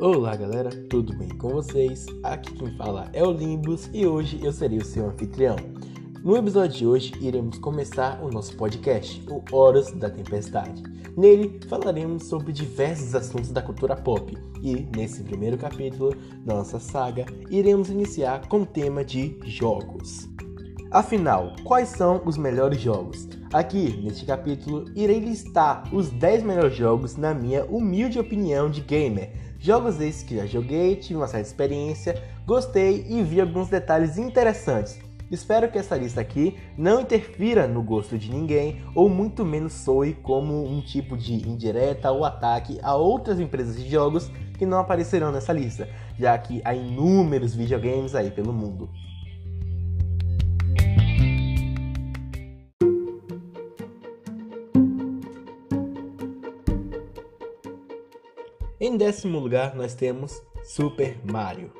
Olá galera, tudo bem com vocês? Aqui quem fala é o Limbus e hoje eu serei o seu anfitrião. No episódio de hoje iremos começar o nosso podcast, o Horas da Tempestade. Nele falaremos sobre diversos assuntos da cultura pop e, nesse primeiro capítulo da nossa saga, iremos iniciar com o tema de jogos. Afinal, quais são os melhores jogos? Aqui, neste capítulo, irei listar os 10 melhores jogos na minha humilde opinião de gamer. Jogos esses que já joguei, tive uma certa experiência, gostei e vi alguns detalhes interessantes. Espero que essa lista aqui não interfira no gosto de ninguém ou muito menos soe como um tipo de indireta ou ataque a outras empresas de jogos que não aparecerão nessa lista, já que há inúmeros videogames aí pelo mundo. Em décimo lugar, nós temos Super Mario.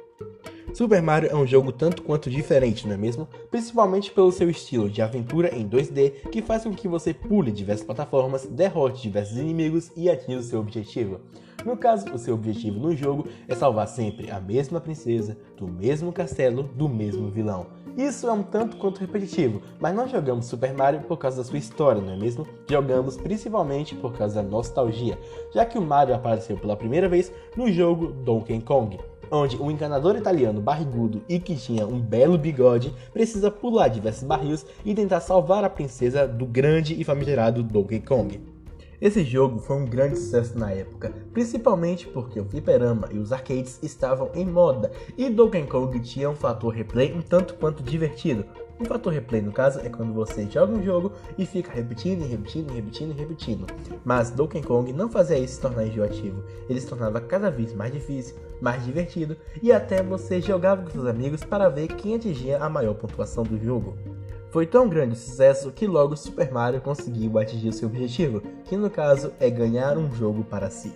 Super Mario é um jogo tanto quanto diferente, não é mesmo? Principalmente pelo seu estilo de aventura em 2D, que faz com que você pule diversas plataformas, derrote diversos inimigos e atinja o seu objetivo. No caso, o seu objetivo no jogo é salvar sempre a mesma princesa, do mesmo castelo, do mesmo vilão. Isso é um tanto quanto repetitivo, mas nós jogamos Super Mario por causa da sua história, não é mesmo? Jogamos principalmente por causa da nostalgia, já que o Mario apareceu pela primeira vez no jogo Donkey Kong, onde um encanador italiano barrigudo e que tinha um belo bigode precisa pular diversos barris e tentar salvar a princesa do grande e famigerado Donkey Kong. Esse jogo foi um grande sucesso na época, principalmente porque o fliperama e os arcades estavam em moda e Donkey Kong tinha um fator replay um tanto quanto divertido. Um fator replay, no caso, é quando você joga um jogo e fica repetindo repetindo repetindo repetindo. Mas Donkey Kong não fazia isso se tornar enjoativo. Ele se tornava cada vez mais difícil, mais divertido e até você jogava com seus amigos para ver quem atingia a maior pontuação do jogo. Foi tão grande o sucesso que logo Super Mario conseguiu atingir seu objetivo, que no caso é ganhar um jogo para si.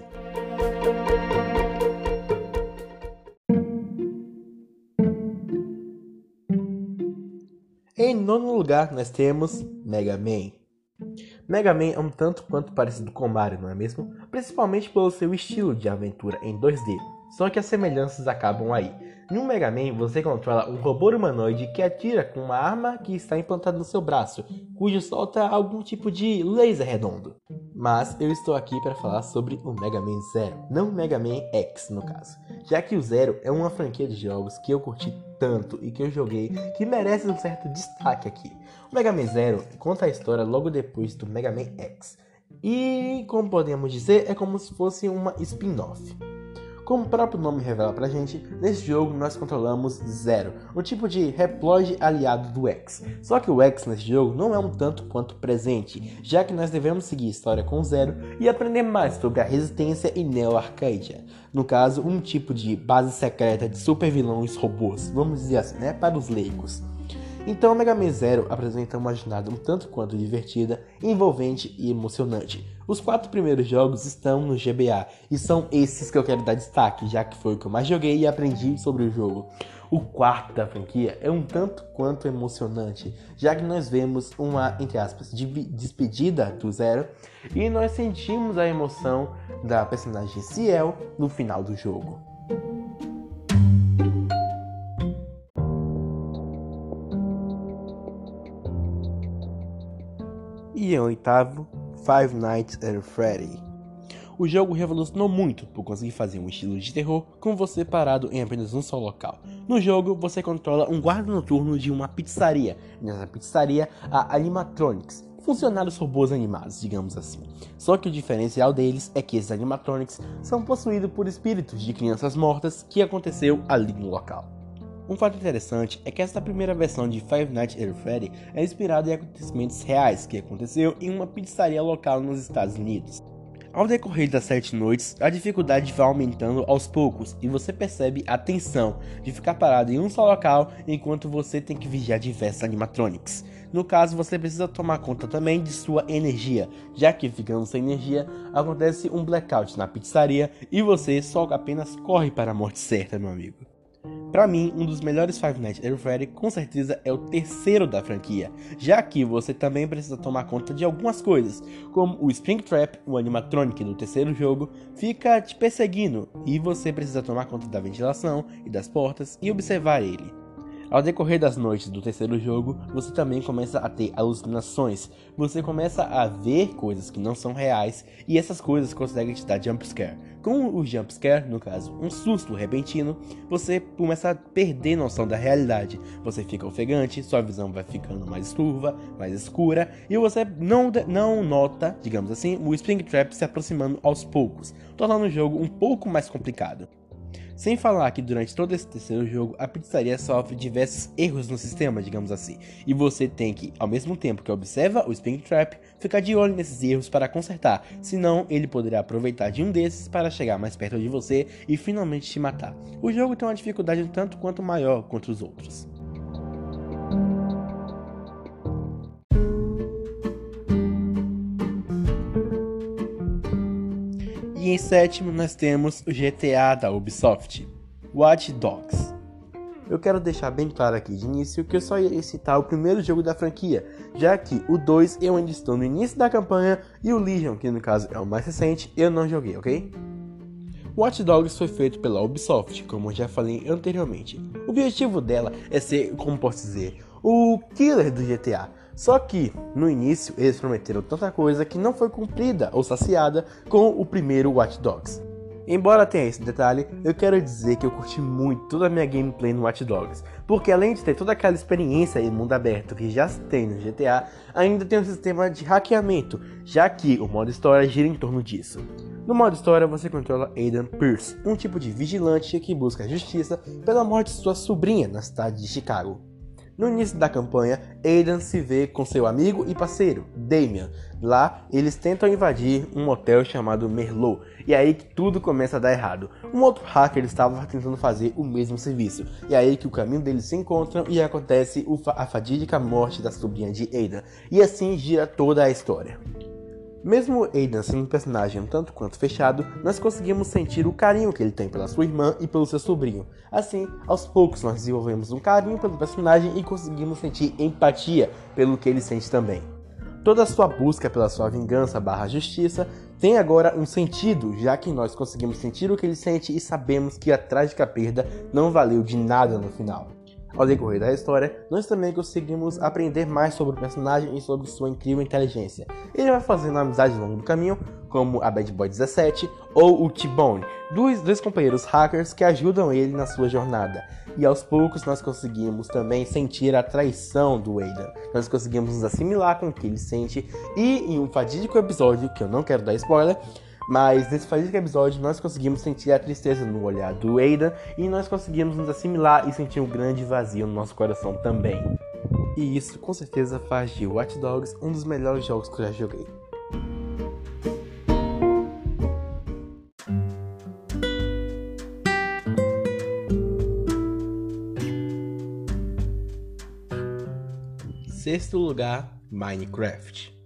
Em nono lugar, nós temos Mega Man. Mega Man é um tanto quanto parecido com Mario, não é mesmo? Principalmente pelo seu estilo de aventura em 2D. Só que as semelhanças acabam aí. No Mega Man, você controla um robô humanoide que atira com uma arma que está implantada no seu braço, cujo solta algum tipo de laser redondo. Mas eu estou aqui para falar sobre o Mega Man Zero, não Mega Man X no caso, já que o Zero é uma franquia de jogos que eu curti tanto e que eu joguei que merece um certo destaque aqui. O Mega Man Zero conta a história logo depois do Mega Man X. E, como podemos dizer, é como se fosse uma spin-off. Como o próprio nome revela pra gente, nesse jogo nós controlamos Zero, um tipo de reploide aliado do X. Só que o X nesse jogo não é um tanto quanto presente, já que nós devemos seguir a história com Zero e aprender mais sobre a Resistência e Neo Arcadia. No caso, um tipo de base secreta de super vilões robôs, vamos dizer assim, né, para os leigos. Então, Mega Man Zero apresenta uma jornada um tanto quanto divertida, envolvente e emocionante. Os quatro primeiros jogos estão no GBA e são esses que eu quero dar destaque, já que foi o que eu mais joguei e aprendi sobre o jogo. O quarto da franquia é um tanto quanto emocionante, já que nós vemos uma, entre aspas, despedida do Zero e nós sentimos a emoção da personagem Ciel no final do jogo. E em oitavo, Five Nights at Freddy. O jogo revolucionou muito por conseguir fazer um estilo de terror com você parado em apenas um só local. No jogo, você controla um guarda noturno de uma pizzaria. Nessa pizzaria, há animatronics, funcionários robôs animados, digamos assim. Só que o diferencial deles é que esses animatronics são possuídos por espíritos de crianças mortas que aconteceu ali no local. Um fato interessante é que esta primeira versão de Five Nights at Freddy é inspirada em acontecimentos reais que aconteceu em uma pizzaria local nos Estados Unidos. Ao decorrer das sete noites, a dificuldade vai aumentando aos poucos e você percebe a tensão de ficar parado em um só local enquanto você tem que vigiar diversos animatronics. No caso, você precisa tomar conta também de sua energia, já que ficando sem energia, acontece um blackout na pizzaria e você só apenas corre para a morte certa, meu amigo. Para mim, um dos melhores Five Nights at Freddy com certeza é o terceiro da franquia, já que você também precisa tomar conta de algumas coisas, como o Springtrap, o animatronic do terceiro jogo, fica te perseguindo e você precisa tomar conta da ventilação e das portas e observar ele. Ao decorrer das noites do terceiro jogo, você também começa a ter alucinações. Você começa a ver coisas que não são reais e essas coisas conseguem te dar jumpscare. Com o jumpscare, no caso, um susto repentino, você começa a perder noção da realidade. Você fica ofegante, sua visão vai ficando mais turva, mais escura e você não, não nota, digamos assim, o Springtrap se aproximando aos poucos, tornando o jogo um pouco mais complicado. Sem falar que durante todo esse terceiro jogo, a pizzaria sofre diversos erros no sistema, digamos assim, e você tem que, ao mesmo tempo que observa o Springtrap, ficar de olho nesses erros para consertar, senão ele poderá aproveitar de um desses para chegar mais perto de você e finalmente te matar. O jogo tem uma dificuldade tanto quanto maior contra os outros. E em sétimo nós temos o GTA da Ubisoft, Watch Dogs. Eu quero deixar bem claro aqui de início que eu só ia citar o primeiro jogo da franquia, já que o 2 eu ainda estou no início da campanha e o Legion, que no caso é o mais recente, eu não joguei, ok? Watch Dogs foi feito pela Ubisoft, como eu já falei anteriormente. O objetivo dela é ser, como posso dizer, o killer do GTA, só que, no início, eles prometeram tanta coisa que não foi cumprida ou saciada com o primeiro Watch Dogs. Embora tenha esse detalhe, eu quero dizer que eu curti muito toda a minha gameplay no Watch Dogs, porque além de ter toda aquela experiência em mundo aberto que já tem no GTA, ainda tem um sistema de hackeamento, já que o modo história gira em torno disso. No modo história, você controla Aidan Pierce, um tipo de vigilante que busca justiça pela morte de sua sobrinha na cidade de Chicago. No início da campanha, Aidan se vê com seu amigo e parceiro, Damian. Lá, eles tentam invadir um hotel chamado Merlot, e aí que tudo começa a dar errado. Um outro hacker estava tentando fazer o mesmo serviço, e aí que o caminho deles se encontram e acontece a fatídica morte da sobrinha de Aidan, e assim gira toda a história. Mesmo Aidan sendo um personagem um tanto quanto fechado, nós conseguimos sentir o carinho que ele tem pela sua irmã e pelo seu sobrinho. Assim, aos poucos nós desenvolvemos um carinho pelo personagem e conseguimos sentir empatia pelo que ele sente também. Toda a sua busca pela sua vingança barra justiça tem agora um sentido, já que nós conseguimos sentir o que ele sente e sabemos que a trágica perda não valeu de nada no final. Ao decorrer da história, nós também conseguimos aprender mais sobre o personagem e sobre sua incrível inteligência. Ele vai fazendo amizade ao longo do caminho, como a Bad Boy 17 ou o T-Bone, dois, dois companheiros hackers que ajudam ele na sua jornada. E aos poucos nós conseguimos também sentir a traição do Aidan. Nós conseguimos nos assimilar com o que ele sente e em um fatídico episódio, que eu não quero dar spoiler, mas nesse fatídico episódio nós conseguimos sentir a tristeza no olhar do Aidan e nós conseguimos nos assimilar e sentir um grande vazio no nosso coração também. E isso com certeza faz de Watch Dogs um dos melhores jogos que eu já joguei. Sexto lugar, Minecraft.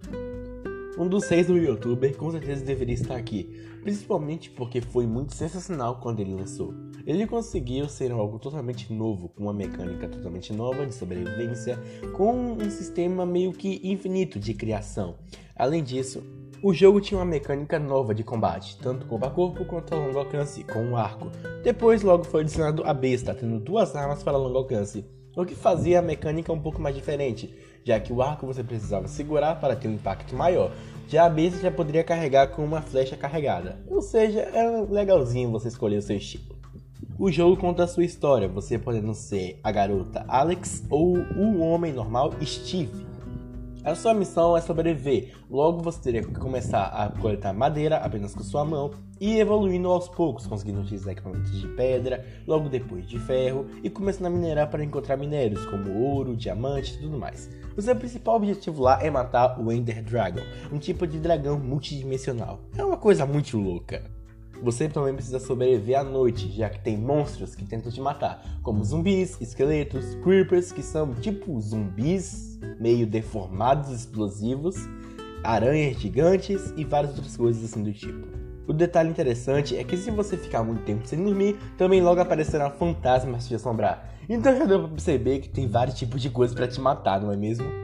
Um dos seis do youtuber com certeza deveria estar aqui, principalmente porque foi muito sensacional quando ele lançou. Ele conseguiu ser algo totalmente novo, com uma mecânica totalmente nova de sobrevivência, com um sistema meio que infinito de criação. Além disso, o jogo tinha uma mecânica nova de combate, tanto corpo a corpo quanto a longo alcance, com um arco. Depois logo foi adicionado a besta, tendo duas armas para longo alcance o que fazia a mecânica um pouco mais diferente, já que o arco você precisava segurar para ter um impacto maior, já a besta já poderia carregar com uma flecha carregada, ou seja, era legalzinho você escolher o seu estilo. O jogo conta a sua história, você podendo ser a garota Alex ou o homem normal Steve. A sua missão é sobreviver, logo você teria que começar a coletar madeira apenas com sua mão e evoluindo aos poucos, conseguindo utilizar equipamentos de pedra, logo depois de ferro e começando a minerar para encontrar minérios como ouro, diamante e tudo mais. O seu principal objetivo lá é matar o Ender Dragon, um tipo de dragão multidimensional. É uma coisa muito louca. Você também precisa sobreviver à noite, já que tem monstros que tentam te matar, como zumbis, esqueletos, creepers, que são tipo zumbis meio deformados, explosivos, aranhas gigantes e várias outras coisas assim do tipo. O detalhe interessante é que se você ficar muito tempo sem dormir, também logo aparecerá fantasmas te assombrar. Então já deu pra perceber que tem vários tipos de coisas para te matar, não é mesmo?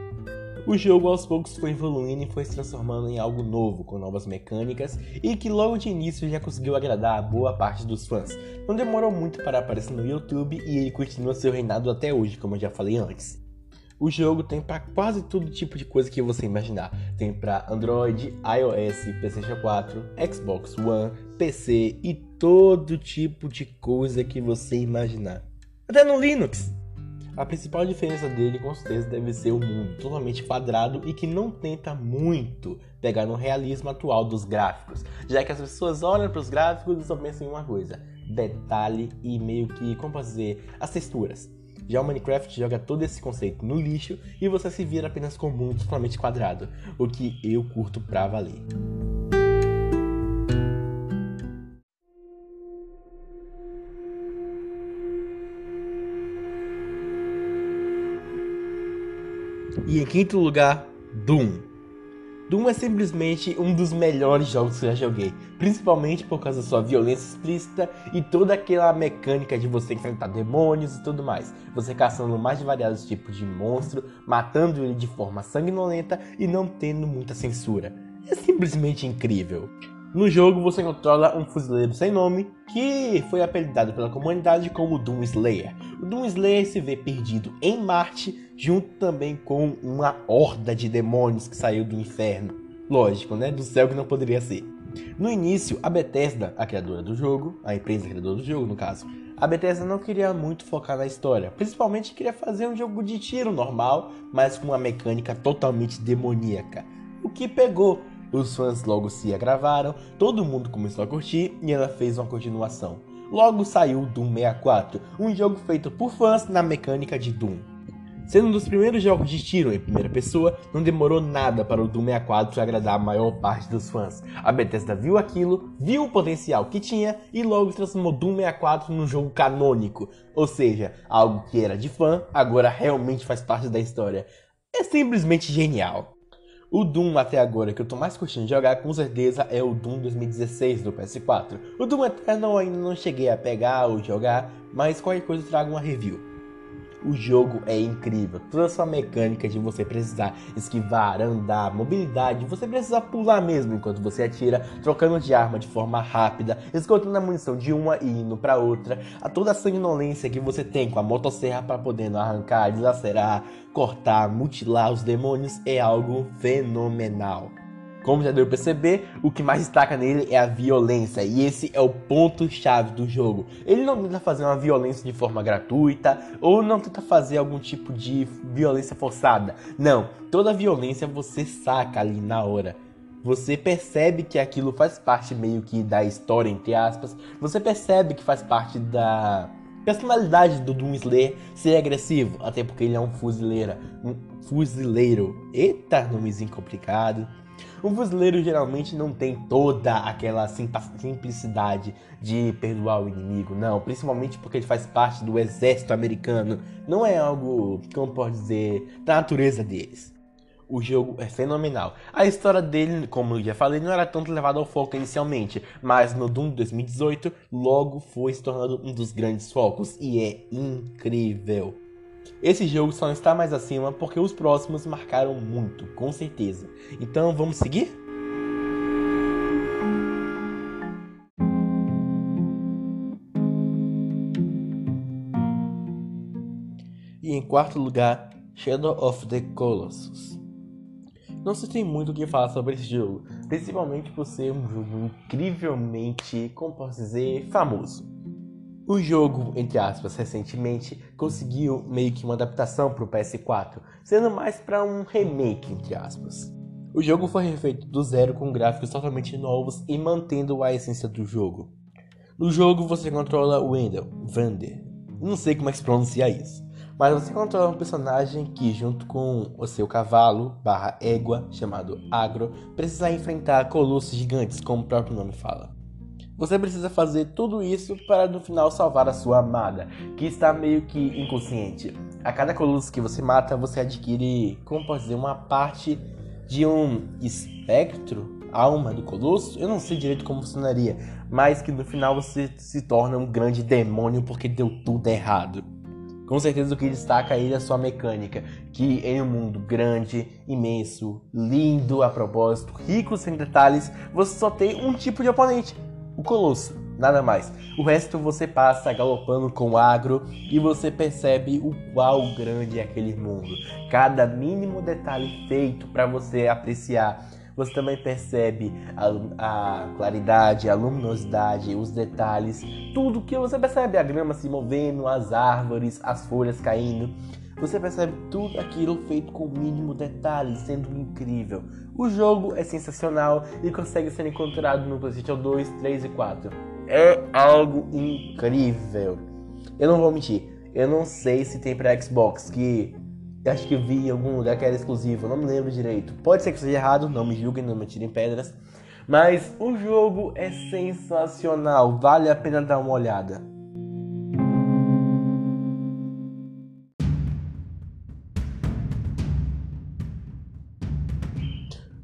O jogo aos poucos foi evoluindo e foi se transformando em algo novo, com novas mecânicas e que logo de início já conseguiu agradar a boa parte dos fãs. Não demorou muito para aparecer no YouTube e ele continua seu reinado até hoje, como eu já falei antes. O jogo tem para quase todo tipo de coisa que você imaginar. Tem para Android, iOS, PlayStation 4, Xbox One, PC e todo tipo de coisa que você imaginar. Até no Linux. A principal diferença dele, com certeza, deve ser o mundo totalmente quadrado e que não tenta muito pegar no realismo atual dos gráficos, já que as pessoas olham para os gráficos e só pensam em uma coisa: detalhe e meio que, como dizer, as texturas. Já o Minecraft joga todo esse conceito no lixo e você se vira apenas com um mundo totalmente quadrado, o que eu curto pra valer. E em quinto lugar, Doom. Doom é simplesmente um dos melhores jogos que eu já joguei, principalmente por causa da sua violência explícita e toda aquela mecânica de você enfrentar demônios e tudo mais. Você caçando mais variados tipos de monstro, matando ele de forma sanguinolenta e não tendo muita censura. É simplesmente incrível. No jogo você controla um fuzileiro sem nome que foi apelidado pela comunidade como Doom Slayer. Doom Slayer se vê perdido em Marte, junto também com uma horda de demônios que saiu do inferno. Lógico, né? Do céu que não poderia ser. No início, a Bethesda, a criadora do jogo, a empresa criadora do jogo no caso, a Bethesda não queria muito focar na história, principalmente queria fazer um jogo de tiro normal, mas com uma mecânica totalmente demoníaca. O que pegou, os fãs logo se agravaram, todo mundo começou a curtir e ela fez uma continuação. Logo saiu Doom 64, um jogo feito por fãs na mecânica de Doom. Sendo um dos primeiros jogos de tiro em primeira pessoa, não demorou nada para o Doom 64 agradar a maior parte dos fãs. A Bethesda viu aquilo, viu o potencial que tinha e logo transformou Doom 64 num jogo canônico, ou seja, algo que era de fã agora realmente faz parte da história. É simplesmente genial. O Doom até agora que eu tô mais curtindo jogar com certeza é o Doom 2016 do PS4. O Doom Eternal ainda não cheguei a pegar ou jogar, mas qualquer coisa eu trago uma review. O jogo é incrível, toda a sua mecânica de você precisar esquivar, andar, mobilidade, você precisa pular mesmo enquanto você atira, trocando de arma de forma rápida, esgotando a munição de uma e indo para outra, a toda a sanguinolência que você tem com a motosserra para poder arrancar, desacerar, cortar, mutilar os demônios é algo fenomenal. Como já deu pra perceber, o que mais destaca nele é a violência, e esse é o ponto-chave do jogo. Ele não tenta fazer uma violência de forma gratuita, ou não tenta fazer algum tipo de violência forçada. Não, toda violência você saca ali na hora. Você percebe que aquilo faz parte meio que da história, entre aspas. Você percebe que faz parte da personalidade do Doom Slayer ser agressivo, até porque ele é um fuzileiro. Um fuzileiro. Eita, nomezinho complicado. Um fuzileiro geralmente não tem toda aquela simplicidade de perdoar o inimigo, não, principalmente porque ele faz parte do exército americano. Não é algo, como pode dizer, da natureza deles. O jogo é fenomenal. A história dele, como eu já falei, não era tanto levada ao foco inicialmente, mas no Doom 2018 logo foi se tornando um dos grandes focos e é incrível. Esse jogo só está mais acima porque os próximos marcaram muito, com certeza. Então vamos seguir? E em quarto lugar, Shadow of the Colossus. Não se tem muito o que falar sobre esse jogo, principalmente por ser um jogo incrivelmente, como posso dizer, famoso. O jogo, entre aspas, recentemente conseguiu meio que uma adaptação para o PS4, sendo mais para um remake, entre aspas. O jogo foi refeito do zero com gráficos totalmente novos e mantendo a essência do jogo. No jogo você controla Wendell, Vander, não sei como é que se pronuncia isso, mas você controla um personagem que, junto com o seu cavalo barra égua, chamado Agro, precisa enfrentar colossos gigantes, como o próprio nome fala. Você precisa fazer tudo isso para no final salvar a sua amada, que está meio que inconsciente. A cada colosso que você mata, você adquire, como posso dizer, uma parte de um espectro. alma do Colosso, eu não sei direito como funcionaria, mas que no final você se torna um grande demônio porque deu tudo errado. Com certeza o que destaca ele é a sua mecânica, que em um mundo grande, imenso, lindo a propósito, rico sem detalhes, você só tem um tipo de oponente, o Colosso, nada mais. O resto você passa galopando com agro e você percebe o qual grande é aquele mundo. Cada mínimo detalhe feito para você apreciar você também percebe a, a, claridade, a luminosidade, os detalhes, tudo que você percebe, a grama se movendo, as árvores, as folhas caindo. Você percebe tudo aquilo feito com o mínimo detalhe, sendo incrível. O jogo é sensacional e consegue ser encontrado no PlayStation 2, 3 e 4. É algo incrível. Eu não vou mentir, eu não sei se tem para Xbox, que acho que vi em algum lugar que era exclusivo, não me lembro direito. Pode ser que seja errado, não me julguem, não me tirem pedras. Mas o jogo é sensacional, vale a pena dar uma olhada.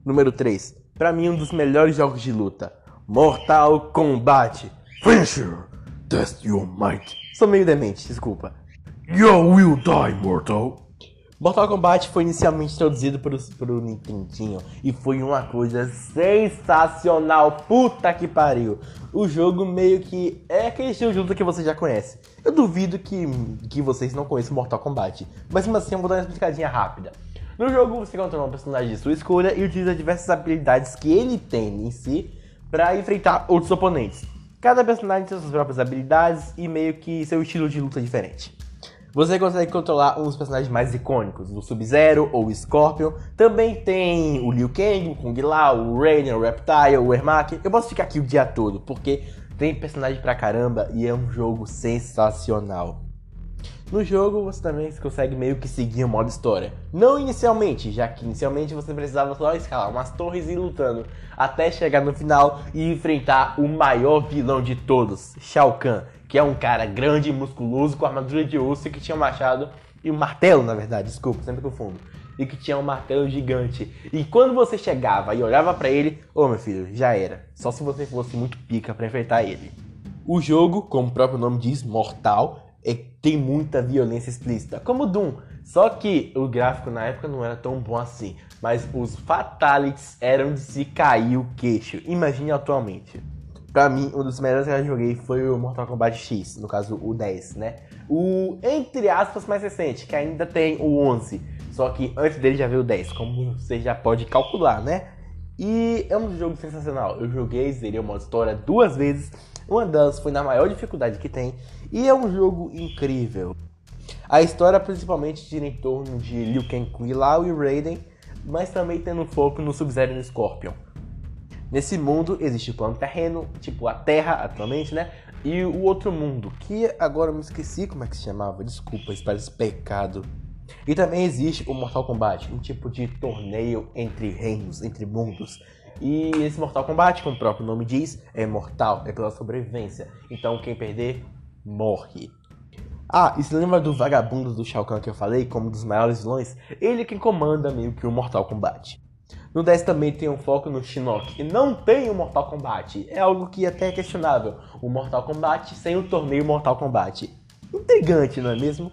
Número 3. Para mim, um dos melhores jogos de luta: Mortal Kombat. Finisher, test your might. Sou meio demente, desculpa. You will die, mortal. Mortal Kombat foi inicialmente traduzido para o Nintendinho e foi uma coisa sensacional, puta que pariu. O jogo meio que é aquele estilo de luta que você já conhece. Eu duvido que, que vocês não conheçam Mortal Kombat, mas mesmo assim eu vou dar uma explicadinha rápida. No jogo você controla um personagem de sua escolha e utiliza diversas habilidades que ele tem em si para enfrentar outros oponentes. Cada personagem tem suas próprias habilidades e meio que seu estilo de luta diferente. Você consegue controlar um dos personagens mais icônicos, o Sub-Zero ou o Scorpion. Também tem o Liu Kang, o Kung Lao, o Raiden, o Reptile, o Ermac. Eu posso ficar aqui o dia todo, porque tem personagem pra caramba e é um jogo sensacional. No jogo você também consegue meio que seguir o modo história. Não inicialmente, já que inicialmente você precisava só escalar umas torres e ir lutando até chegar no final e enfrentar o maior vilão de todos, Shao Kahn, que é um cara grande e musculoso com armadura de e que tinha um machado e um martelo, na verdade, desculpa, sempre confundo. E que tinha um martelo gigante. E quando você chegava e olhava para ele, ô oh, meu filho, já era. Só se você fosse muito pica para enfrentar ele. O jogo, como o próprio nome diz, mortal, tem muita violência explícita, como Doom. Só que o gráfico na época não era tão bom assim. Mas os fatalities eram de se cair o queixo. Imagine atualmente. Pra mim, um dos melhores que eu joguei foi o Mortal Kombat X, no caso o 10, né? O, entre aspas, mais recente, que ainda tem o 11. Só que antes dele já veio o 10, como você já pode calcular, né? E é um jogo sensacional. Eu joguei, zerei o história duas vezes. Uma delas foi na maior dificuldade que tem. E é um jogo incrível. A história principalmente gira em torno de Liu Kang, Kung Lao e Raiden, mas também tendo foco no Sub-Zero e no Scorpion. Nesse mundo existe o plano terreno, tipo a Terra atualmente, né? E o outro mundo, que agora eu me esqueci como é que se chamava, desculpa, isso parece pecado. E também existe o Mortal Kombat, um tipo de torneio entre reinos, entre mundos. E esse Mortal Kombat, como o próprio nome diz, é mortal, é pela sobrevivência. Então quem perder, morre. Ah, e se lembra do vagabundo do Shao Kahn que eu falei, como um dos maiores vilões? Ele é quem comanda meio que o Mortal Kombat. No 10 também tem um foco no Shinnok, e não tem o Mortal Kombat. É algo que é até é questionável. O Mortal Kombat sem o torneio Mortal Kombat. Intrigante, não é mesmo?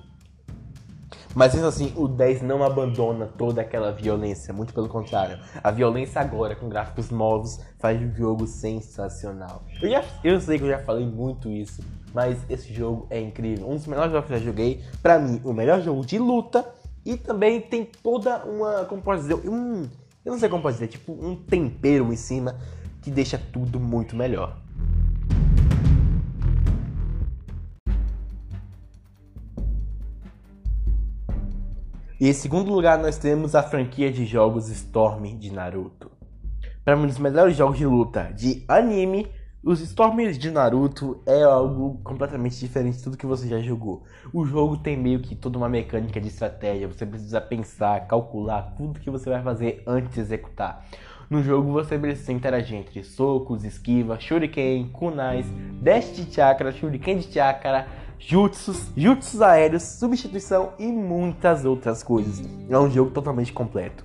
Mas mesmo assim, o 10 não abandona toda aquela violência, muito pelo contrário. A violência agora, com gráficos novos, faz o jogo sensacional. Eu, já, eu sei que eu já falei muito isso, mas esse jogo é incrível. Um dos melhores jogos que eu já joguei. Pra mim, o melhor jogo de luta. E também tem toda uma, como dizer, um, eu não sei como dizer, tipo um tempero em cima que deixa tudo muito melhor. E em segundo lugar nós temos a franquia de jogos Storm de Naruto. Para um dos melhores jogos de luta de anime os Stormers de Naruto é algo completamente diferente de tudo que você já jogou. O jogo tem meio que toda uma mecânica de estratégia, você precisa pensar, calcular tudo que você vai fazer antes de executar. No jogo você precisa interagir entre socos, esquiva, shuriken, kunais, dash de chakra, shuriken de chakra, jutsus, jutsus aéreos, substituição e muitas outras coisas. É um jogo totalmente completo.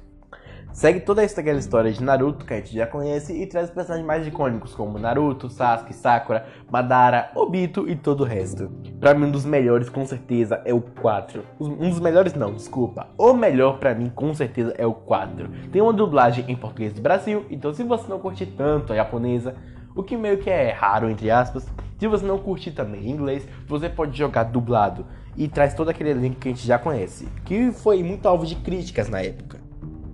Segue toda aquela história de Naruto que a gente já conhece e traz personagens mais icônicos como Naruto, Sasuke, Sakura, Madara, Obito e todo o resto. Pra mim, um dos melhores com certeza é o 4. Um dos melhores não, desculpa. O melhor pra mim com certeza é o 4. Tem uma dublagem em português do Brasil, então se você não curte tanto a japonesa, o que meio que é raro entre aspas, se você não curtir também inglês, você pode jogar dublado e traz todo aquele elenco que a gente já conhece, que foi muito alvo de críticas na época.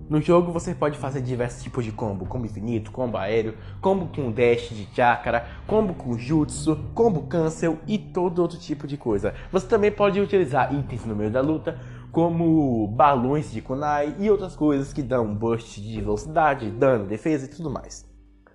No jogo você pode fazer diversos tipos de combo, combo infinito, combo aéreo, combo com dash de chakra, combo com jutsu, combo cancel e todo outro tipo de coisa. Você também pode utilizar itens no meio da luta, como balões de kunai e outras coisas que dão boost de velocidade, dano, defesa e tudo mais.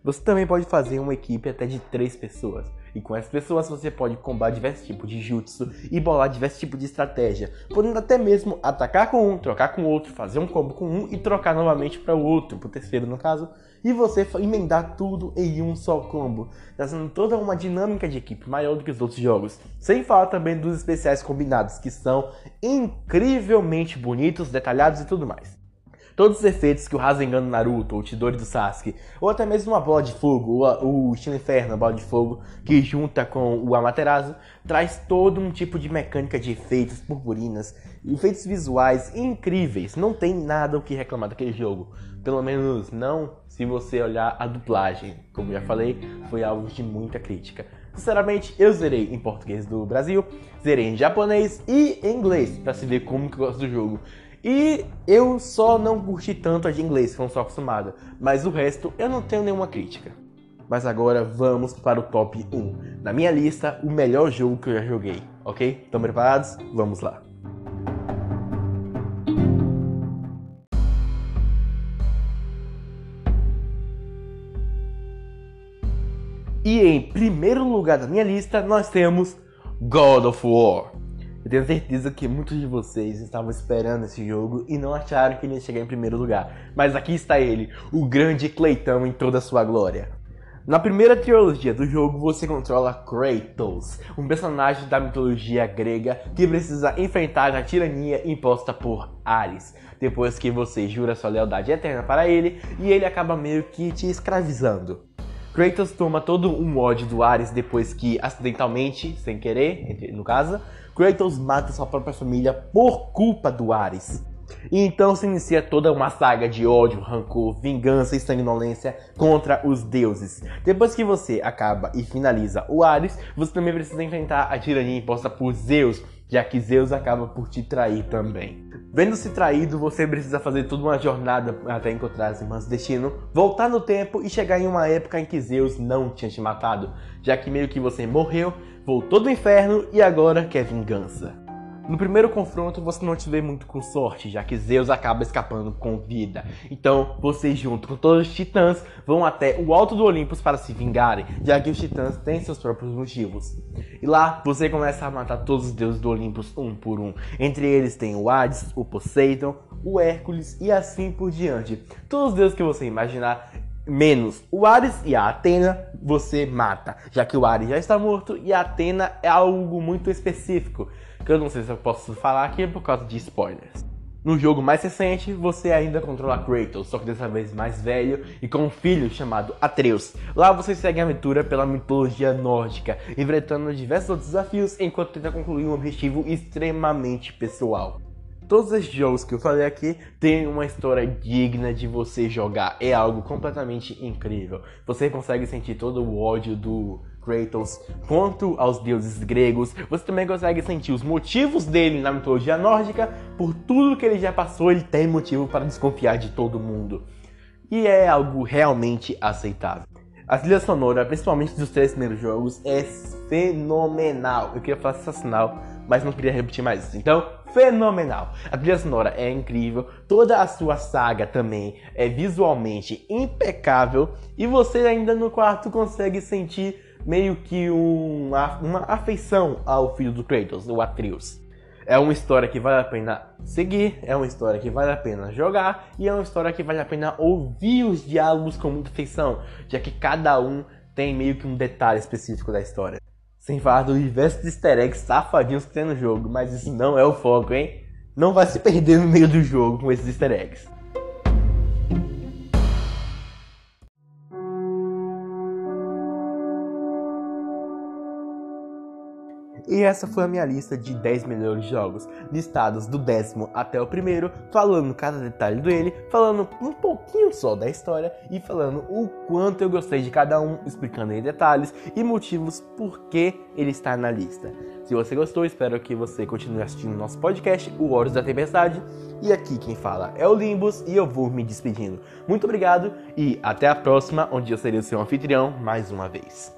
Você também pode fazer uma equipe até de 3 pessoas. E com essas pessoas você pode combar diversos tipos de jutsu e bolar diversos tipos de estratégia, podendo até mesmo atacar com um, trocar com outro, fazer um combo com um e trocar novamente para o outro, para o terceiro no caso, e você emendar tudo em um só combo, trazendo toda uma dinâmica de equipe maior do que os outros jogos. Sem falar também dos especiais combinados, que são incrivelmente bonitos, detalhados e tudo mais. Todos os efeitos que o Rasengan do Naruto, ou o Chidori do Sasuke, ou até mesmo uma bola de fogo, o, o estilo inferno, a bola de fogo, que junta com o Amaterasu, traz todo um tipo de mecânica de efeitos, purpurinas, efeitos visuais incríveis. Não tem nada o que reclamar daquele jogo. Pelo menos não se você olhar a dublagem. Como já falei, foi algo de muita crítica. Sinceramente, eu zerei em português do Brasil, zerei em japonês e em inglês, para se ver como que eu gosto do jogo. E eu só não curti tanto a de inglês, que eu não sou acostumado. Mas o resto eu não tenho nenhuma crítica. Mas agora vamos para o top 1. Na minha lista, o melhor jogo que eu já joguei, ok? Estão preparados? Vamos lá. E em primeiro lugar da minha lista, nós temos God of War. Eu tenho certeza que muitos de vocês estavam esperando esse jogo e não acharam que ele ia chegar em primeiro lugar. Mas aqui está ele, o grande Cleitão em toda a sua glória. Na primeira trilogia do jogo, você controla Kratos, um personagem da mitologia grega que precisa enfrentar a tirania imposta por Ares, depois que você jura sua lealdade eterna para ele e ele acaba meio que te escravizando. Kratos toma todo um ódio do Ares depois que, acidentalmente, sem querer, no caso, Kratos mata sua própria família por culpa do Ares. E então se inicia toda uma saga de ódio, rancor, vingança e sanguinolência contra os deuses. Depois que você acaba e finaliza o Ares, você também precisa enfrentar a tirania imposta por Zeus, já que Zeus acaba por te trair também. Vendo-se traído, você precisa fazer toda uma jornada até encontrar as irmãs destino, voltar no tempo e chegar em uma época em que Zeus não tinha te matado, já que meio que você morreu, voltou do inferno e agora quer vingança. No primeiro confronto você não te vê muito com sorte, já que Zeus acaba escapando com vida. Então você junto com todos os titãs vão até o alto do Olympus para se vingarem, já que os titãs têm seus próprios motivos. E lá você começa a matar todos os deuses do Olympus um por um. Entre eles tem o Hades, o Poseidon, o Hércules e assim por diante. Todos os deuses que você imaginar menos o Ares e a Atena, você mata, já que o Ares já está morto e a Atena é algo muito específico, que eu não sei se eu posso falar aqui por causa de spoilers. No jogo mais recente, você ainda controla Kratos, só que dessa vez mais velho e com um filho chamado Atreus. Lá você segue a aventura pela mitologia nórdica, enfrentando diversos outros desafios enquanto tenta concluir um objetivo extremamente pessoal. Todos esses jogos que eu falei aqui têm uma história digna de você jogar. É algo completamente incrível. Você consegue sentir todo o ódio do Kratos quanto aos deuses gregos. Você também consegue sentir os motivos dele na mitologia nórdica. Por tudo que ele já passou, ele tem motivo para desconfiar de todo mundo. E é algo realmente aceitável. A trilha sonora, principalmente dos três primeiros jogos, é fenomenal. Eu queria falar sensacional, mas não queria repetir mais isso. Então, fenomenal. A trilha sonora é incrível, toda a sua saga também é visualmente impecável e você ainda no quarto consegue sentir meio que um, uma afeição ao filho do Kratos, o Atreus. É uma história que vale a pena seguir, é uma história que vale a pena jogar e é uma história que vale a pena ouvir os diálogos com muita atenção, já que cada um tem meio que um detalhe específico da história. Sem falar do diversos easter eggs safadinhos que tem no jogo, mas isso não é o foco, hein? Não vai se perder no meio do jogo com esses easter eggs. E essa foi a minha lista de 10 melhores jogos, listados do décimo até o primeiro, falando cada detalhe dele, falando um pouquinho só da história e falando o quanto eu gostei de cada um, explicando em detalhes e motivos por que ele está na lista. Se você gostou, espero que você continue assistindo nosso podcast, O Horus da Tempestade. E aqui quem fala é o Limbus e eu vou me despedindo. Muito obrigado e até a próxima, onde eu serei o seu anfitrião mais uma vez.